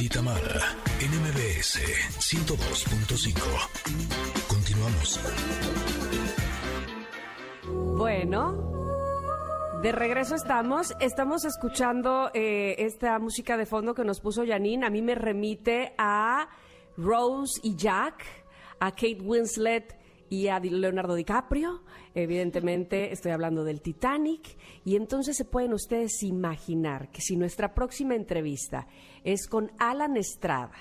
Y Tamara, NMBS 102.5. Continuamos. Bueno, de regreso estamos. Estamos escuchando eh, esta música de fondo que nos puso Janine. A mí me remite a Rose y Jack, a Kate Winslet y a Leonardo DiCaprio. Evidentemente estoy hablando del Titanic. Y entonces se pueden ustedes imaginar que si nuestra próxima entrevista es con Alan Estrada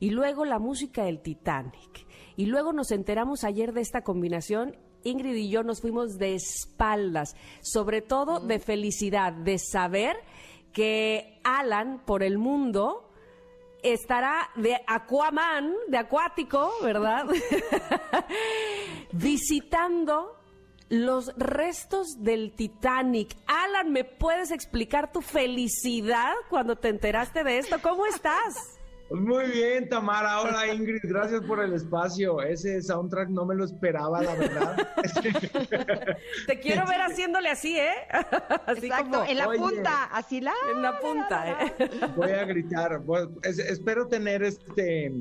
y luego la música del Titanic y luego nos enteramos ayer de esta combinación Ingrid y yo nos fuimos de espaldas, sobre todo de felicidad, de saber que Alan por el mundo estará de Aquaman, de acuático, ¿verdad? Visitando los restos del Titanic. Alan, ¿me puedes explicar tu felicidad cuando te enteraste de esto? ¿Cómo estás? Muy bien, Tamara. Hola, Ingrid. Gracias por el espacio. Ese soundtrack no me lo esperaba, la verdad. Te quiero ver haciéndole así, ¿eh? Así Exacto, en la punta, así la. En la punta, ¿eh? Voy a gritar. espero tener este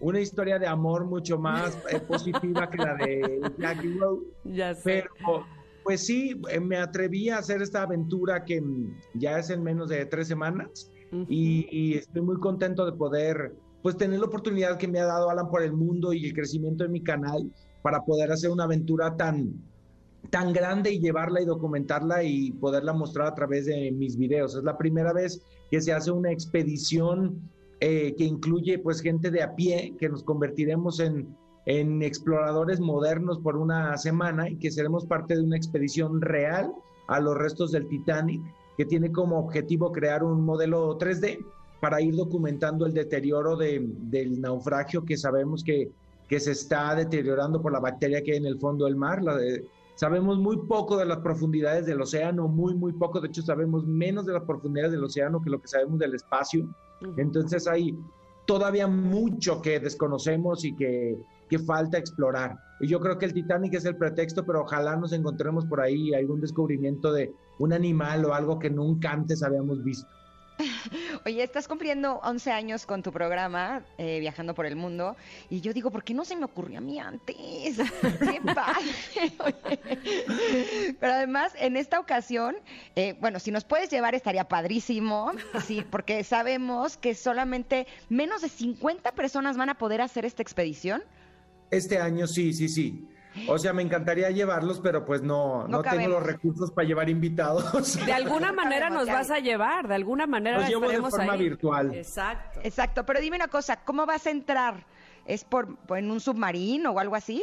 una historia de amor mucho más eh, positiva que la de Jackie Rose. Ya sé. Pero, pues sí, eh, me atreví a hacer esta aventura que mm, ya es en menos de tres semanas y, estoy muy contento de poder pues tener la oportunidad que me ha dado Alan por el mundo y el crecimiento de mi canal para poder hacer una aventura tan tan grande y llevarla y documentarla y poderla mostrar a través de mis videos. Es la primera vez que se hace una expedición eh, que incluye pues gente de a pie, que nos convertiremos en, en exploradores modernos por una semana y que seremos parte de una expedición real a los restos del Titanic que tiene como objetivo crear un modelo 3D para ir documentando el deterioro del naufragio que sabemos que, que, se está deteriorando por la bacteria que hay en el fondo del mar. sabemos muy poco de las profundidades del océano, muy, muy poco. De hecho, sabemos menos de las profundidades del océano que lo que sabemos del espacio. Entonces hay todavía mucho que desconocemos y que, que falta explorar. Y yo creo que el Titanic es el pretexto, pero ojalá nos encontremos por ahí algún descubrimiento de un animal o algo que nunca antes habíamos visto. Oye, estás cumpliendo 11 años con tu programa, eh, Viajando por el Mundo, y yo digo, ¿por qué no se me ocurrió a mí antes? ¡Qué padre! Pero además, en esta ocasión, eh, bueno, si nos puedes llevar estaría padrísimo, sí, porque sabemos que solamente menos de 50 personas van a poder hacer esta expedición. Este año sí, sí, sí. O sea, me encantaría llevarlos, pero pues no, no, tengo los recursos para llevar invitados. De alguna manera nos vas a llevar, de alguna manera Los llevo de forma virtual. Exacto. Exacto, pero dime una cosa, ¿cómo vas a entrar? ¿Es por, en un submarino o algo así?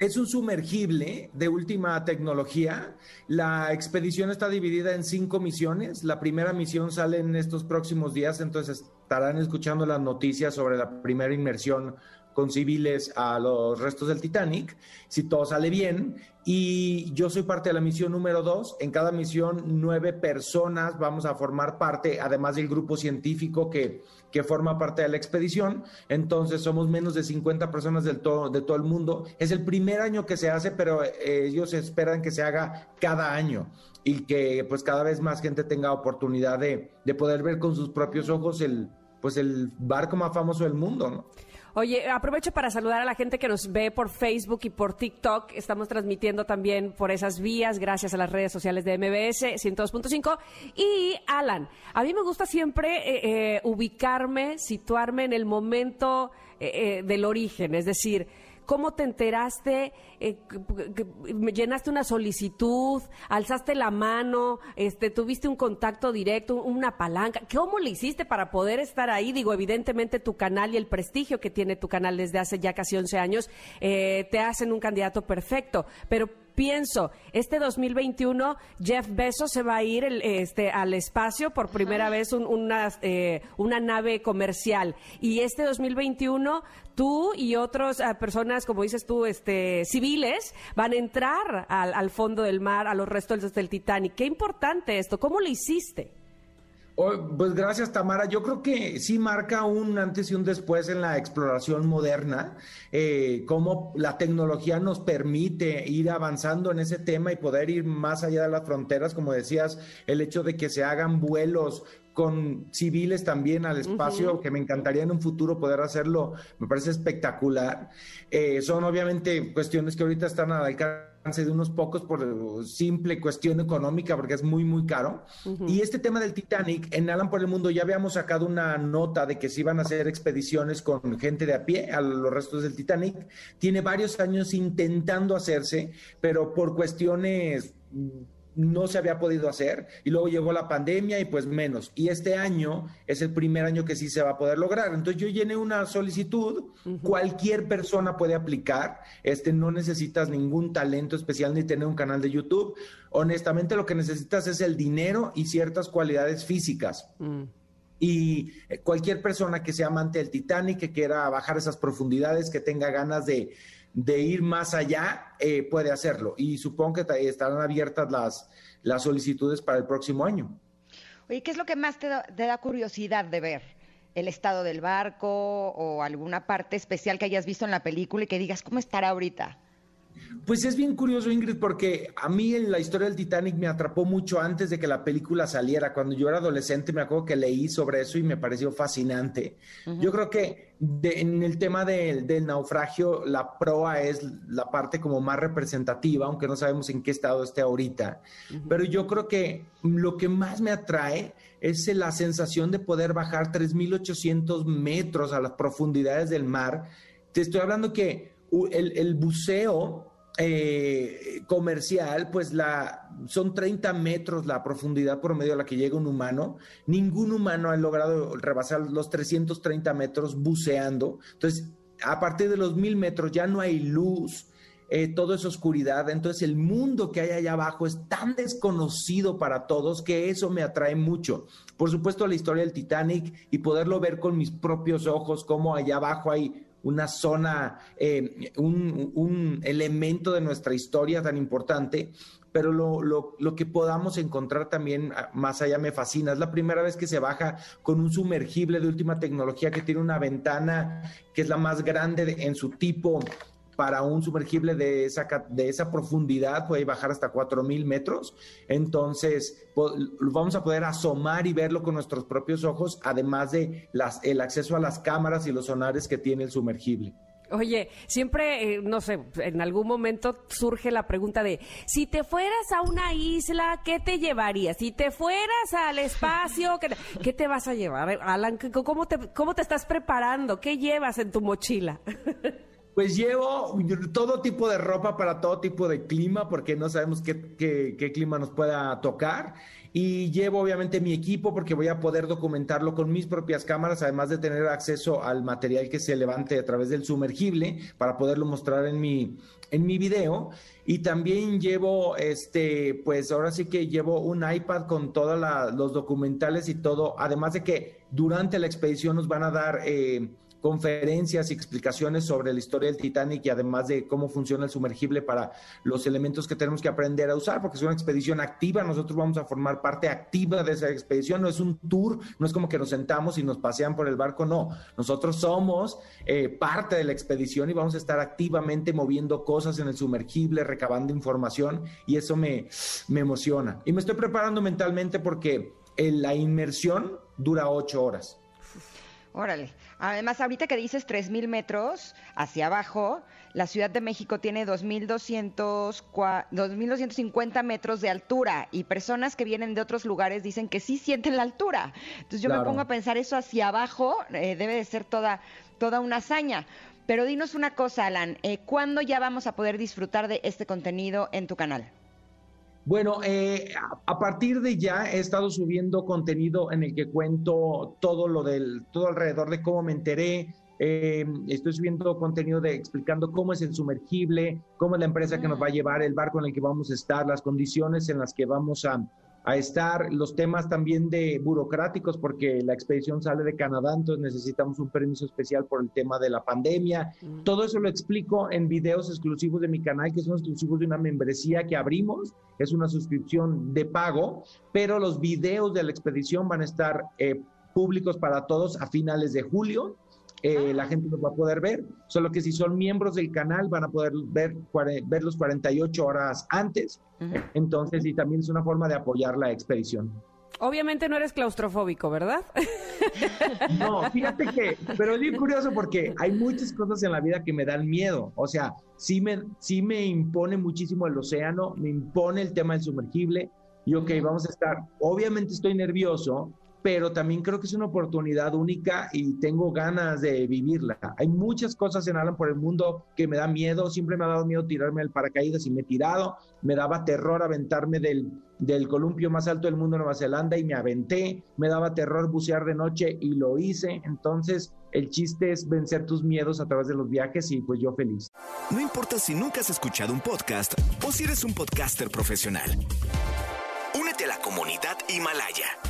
Es un sumergible de última tecnología. La expedición está dividida en cinco misiones. La primera misión sale en estos próximos días, entonces estarán escuchando las noticias sobre la primera inmersión con civiles a los restos del Titanic, si todo sale bien. Y yo soy parte de la misión número dos. En cada misión, nueve personas vamos a formar parte, además del grupo científico que, que forma parte de la expedición. Entonces, somos menos de 50 personas del todo, de todo el mundo. Es el primer año que se hace, pero eh, ellos esperan que se haga cada año y que pues cada vez más gente tenga oportunidad de, de poder ver con sus propios ojos el, pues el barco más famoso del mundo, ¿no? Oye, aprovecho para saludar a la gente que nos ve por Facebook y por TikTok. Estamos transmitiendo también por esas vías, gracias a las redes sociales de MBS 102.5. Y Alan, a mí me gusta siempre eh, eh, ubicarme, situarme en el momento eh, del origen, es decir, ¿Cómo te enteraste? Eh, ¿Llenaste una solicitud? ¿Alzaste la mano? Este, ¿Tuviste un contacto directo? ¿Una palanca? ¿Cómo le hiciste para poder estar ahí? Digo, evidentemente tu canal y el prestigio que tiene tu canal desde hace ya casi 11 años eh, te hacen un candidato perfecto. Pero pienso, este 2021 Jeff Bezos se va a ir este, al espacio por primera vez una, eh, una nave comercial y este 2021 tú y otras ah, personas, como dices tú, este, civiles, van a entrar al, al fondo del mar, a los restos del Titanic. Qué importante esto, ¿cómo lo hiciste? Oh, pues gracias, Tamara. Yo creo que sí marca un antes y un después en la exploración moderna, eh, cómo la tecnología nos permite ir avanzando en ese tema y poder ir más allá de las fronteras, como decías, el hecho de que se hagan vuelos con civiles también al espacio, que me encantaría en un futuro poder hacerlo, me parece espectacular. Eh, son obviamente cuestiones que ahorita están al alcance de unos pocos por simple cuestión económica, porque es muy, muy caro. Y este tema del Titanic, en Alan por el Mundo ya habíamos sacado una nota de que se iban a hacer expediciones con gente de a pie a los restos del Titanic. Tiene varios años intentando hacerse, pero por cuestiones no se había podido hacer y luego llegó la pandemia y pues menos. Y este año es el primer año que sí se va a poder lograr. Entonces yo llené una solicitud, cualquier persona puede aplicar, este no necesitas ningún talento especial ni tener un canal de YouTube. Honestamente lo que necesitas es el dinero y ciertas cualidades físicas. Mm. Y eh, cualquier persona que sea amante del Titanic, que quiera bajar esas profundidades, que tenga ganas de de ir más allá, eh, puede hacerlo. Y supongo que estarán abiertas las, las solicitudes para el próximo año. Oye, ¿qué es lo que más te da, curiosidad de ver? ¿El estado del barco o alguna parte especial que hayas visto en la película y que digas, ¿cómo estará ahorita? Pues es bien curioso, Ingrid, porque a mí en la historia del Titanic me atrapó mucho antes de que la película saliera. Cuando yo era adolescente me acuerdo que leí sobre eso y me pareció fascinante. Yo creo que en el tema del naufragio, la proa es la parte como más representativa, aunque no sabemos en qué estado esté ahorita. Pero yo creo que lo que más me atrae es la sensación de poder bajar 3.800 metros a las profundidades del mar. Te estoy hablando que el, buceo eh, comercial, pues la, son 30 metros la profundidad promedio a la que llega un humano. Ningún humano ha logrado rebasar los 330 metros buceando. Entonces, a partir de los mil metros ya no hay luz, eh, todo es oscuridad. Entonces, el mundo que hay allá abajo es tan desconocido para todos que eso me atrae mucho. Por supuesto, la historia del Titanic y poderlo ver con mis propios ojos, como allá abajo hay una zona, eh, un, elemento de nuestra historia tan importante, pero lo, lo, lo, que podamos encontrar también ah, más allá me fascina. Es la primera vez que se baja con un sumergible de última tecnología que tiene una ventana que es la más grande en su tipo para un sumergible de esa, de esa profundidad puede bajar hasta 4.000 metros. Entonces, vamos a poder asomar y verlo con nuestros propios ojos, además de el acceso a las cámaras y los sonares que tiene el sumergible. Oye, siempre, eh, no sé, en algún momento surge la pregunta de, si te fueras a una isla, ¿qué te llevarías? Si te fueras al espacio, ¿qué, ¿qué te vas a llevar? Alan, ¿cómo te, ¿cómo te estás preparando? ¿Qué llevas en tu mochila? Pues llevo todo tipo de ropa para todo tipo de clima, porque no sabemos qué, qué, clima nos pueda tocar. Y llevo obviamente mi equipo porque voy a poder documentarlo con mis propias cámaras, además de tener acceso al material que se levante a través del sumergible para poderlo mostrar en mi, en mi video. Y también llevo, este, pues ahora sí que llevo un iPad con todos los documentales y todo, además de que durante la expedición nos van a dar... Eh, conferencias y explicaciones sobre la historia del Titanic y además de cómo funciona el sumergible para los elementos que tenemos que aprender a usar, porque es una expedición activa, nosotros vamos a formar parte activa de esa expedición, no es un tour, no es como que nos sentamos y nos pasean por el barco, no, nosotros somos eh, parte de la expedición y vamos a estar activamente moviendo cosas en el sumergible, recabando información y eso me, me emociona. Y me estoy preparando mentalmente porque eh, la inmersión dura ocho horas. Órale. Además, ahorita que dices 3.000 metros hacia abajo, la Ciudad de México tiene 2.250 metros de altura y personas que vienen de otros lugares dicen que sí sienten la altura. Entonces yo me pongo a pensar eso hacia abajo, eh, debe de ser toda, toda una hazaña. Pero dinos una cosa, Alan, eh, ¿cuándo ya vamos a poder disfrutar de este contenido en tu canal? Bueno, eh, a partir de ya he estado subiendo contenido en el que cuento todo lo del, todo alrededor de cómo me enteré. Eh, estoy subiendo contenido de explicando cómo es el sumergible, cómo es la empresa que nos va a llevar, el barco en el que vamos a estar, las condiciones en las que vamos a, a estar, los temas también de burocráticos, porque la expedición sale de Canadá, entonces necesitamos un permiso especial por el tema de la pandemia. Mm. Todo eso lo explico en videos exclusivos de mi canal, que son exclusivos de una membresía que abrimos, es una suscripción de pago, pero los videos de la expedición van a estar eh, públicos para todos a finales de julio. Eh, la gente los va a poder ver, solo que si son miembros del canal van a poder ver, ver los 48 horas antes, entonces y también es una forma de apoyar la expedición. Obviamente no eres claustrofóbico, ¿verdad? No, fíjate que, pero es bien curioso porque hay muchas cosas en la vida que me dan miedo. O sea, sí me, sí me impone muchísimo el océano, me impone el tema del sumergible. Y ok, vamos a estar, obviamente estoy nervioso, pero también creo que es una oportunidad única y tengo ganas de vivirla. Hay muchas cosas en Alan por el mundo que me da miedo, siempre me ha dado miedo tirarme del paracaídas y me he tirado, me daba terror aventarme del, del columpio más alto del mundo, Nueva Zelanda, y me aventé, me daba terror bucear de noche y lo hice, entonces el chiste es vencer tus miedos a través de los viajes y pues yo feliz. No importa si nunca has escuchado un podcast o si eres un podcaster profesional. Únete a la comunidad Himalaya.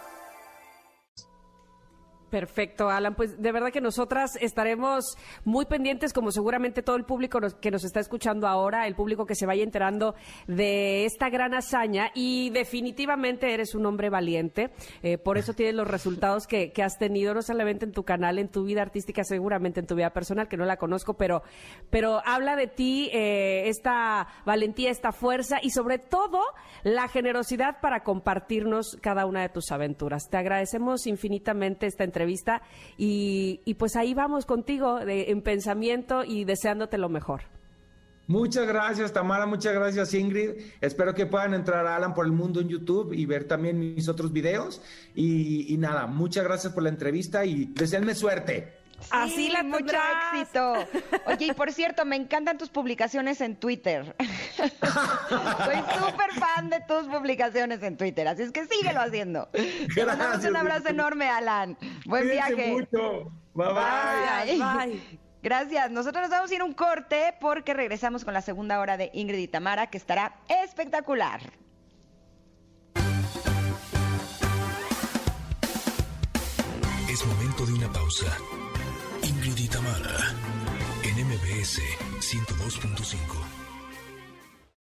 Perfecto, Alan. Pues de verdad que nosotras estaremos muy pendientes, como seguramente todo el público que nos está escuchando ahora, el público que se vaya enterando de esta gran hazaña. Y definitivamente eres un hombre valiente. Eh, por eso tienes los resultados que, has tenido, no solamente en tu canal, en tu vida artística, seguramente en tu vida personal, que no la conozco, pero, pero habla de ti eh, esta valentía, esta fuerza y sobre todo la generosidad para compartirnos cada una de tus aventuras. Te agradecemos infinitamente esta entrevista y, pues ahí vamos contigo en pensamiento y deseándote lo mejor. Muchas gracias, Tamara. Muchas gracias, Ingrid. Espero que puedan entrar a Alan por el Mundo en YouTube y ver también mis otros videos. Y, nada, muchas gracias por la entrevista y deseenme suerte. Así la mucho éxito. Oye, y por cierto, me encantan tus publicaciones en Twitter. Soy súper fan de tus publicaciones en Twitter, así es que síguelo haciendo. Gracias. un abrazo enorme, Alan. Buen viaje. Mucho. Bye bye. bye. Gracias. Nosotros nos vamos a ir un corte porque regresamos con la segunda hora de Ingrid y Tamara, que estará espectacular. Es momento de una pausa. Ingrid y Tamara, en MBS 102.5.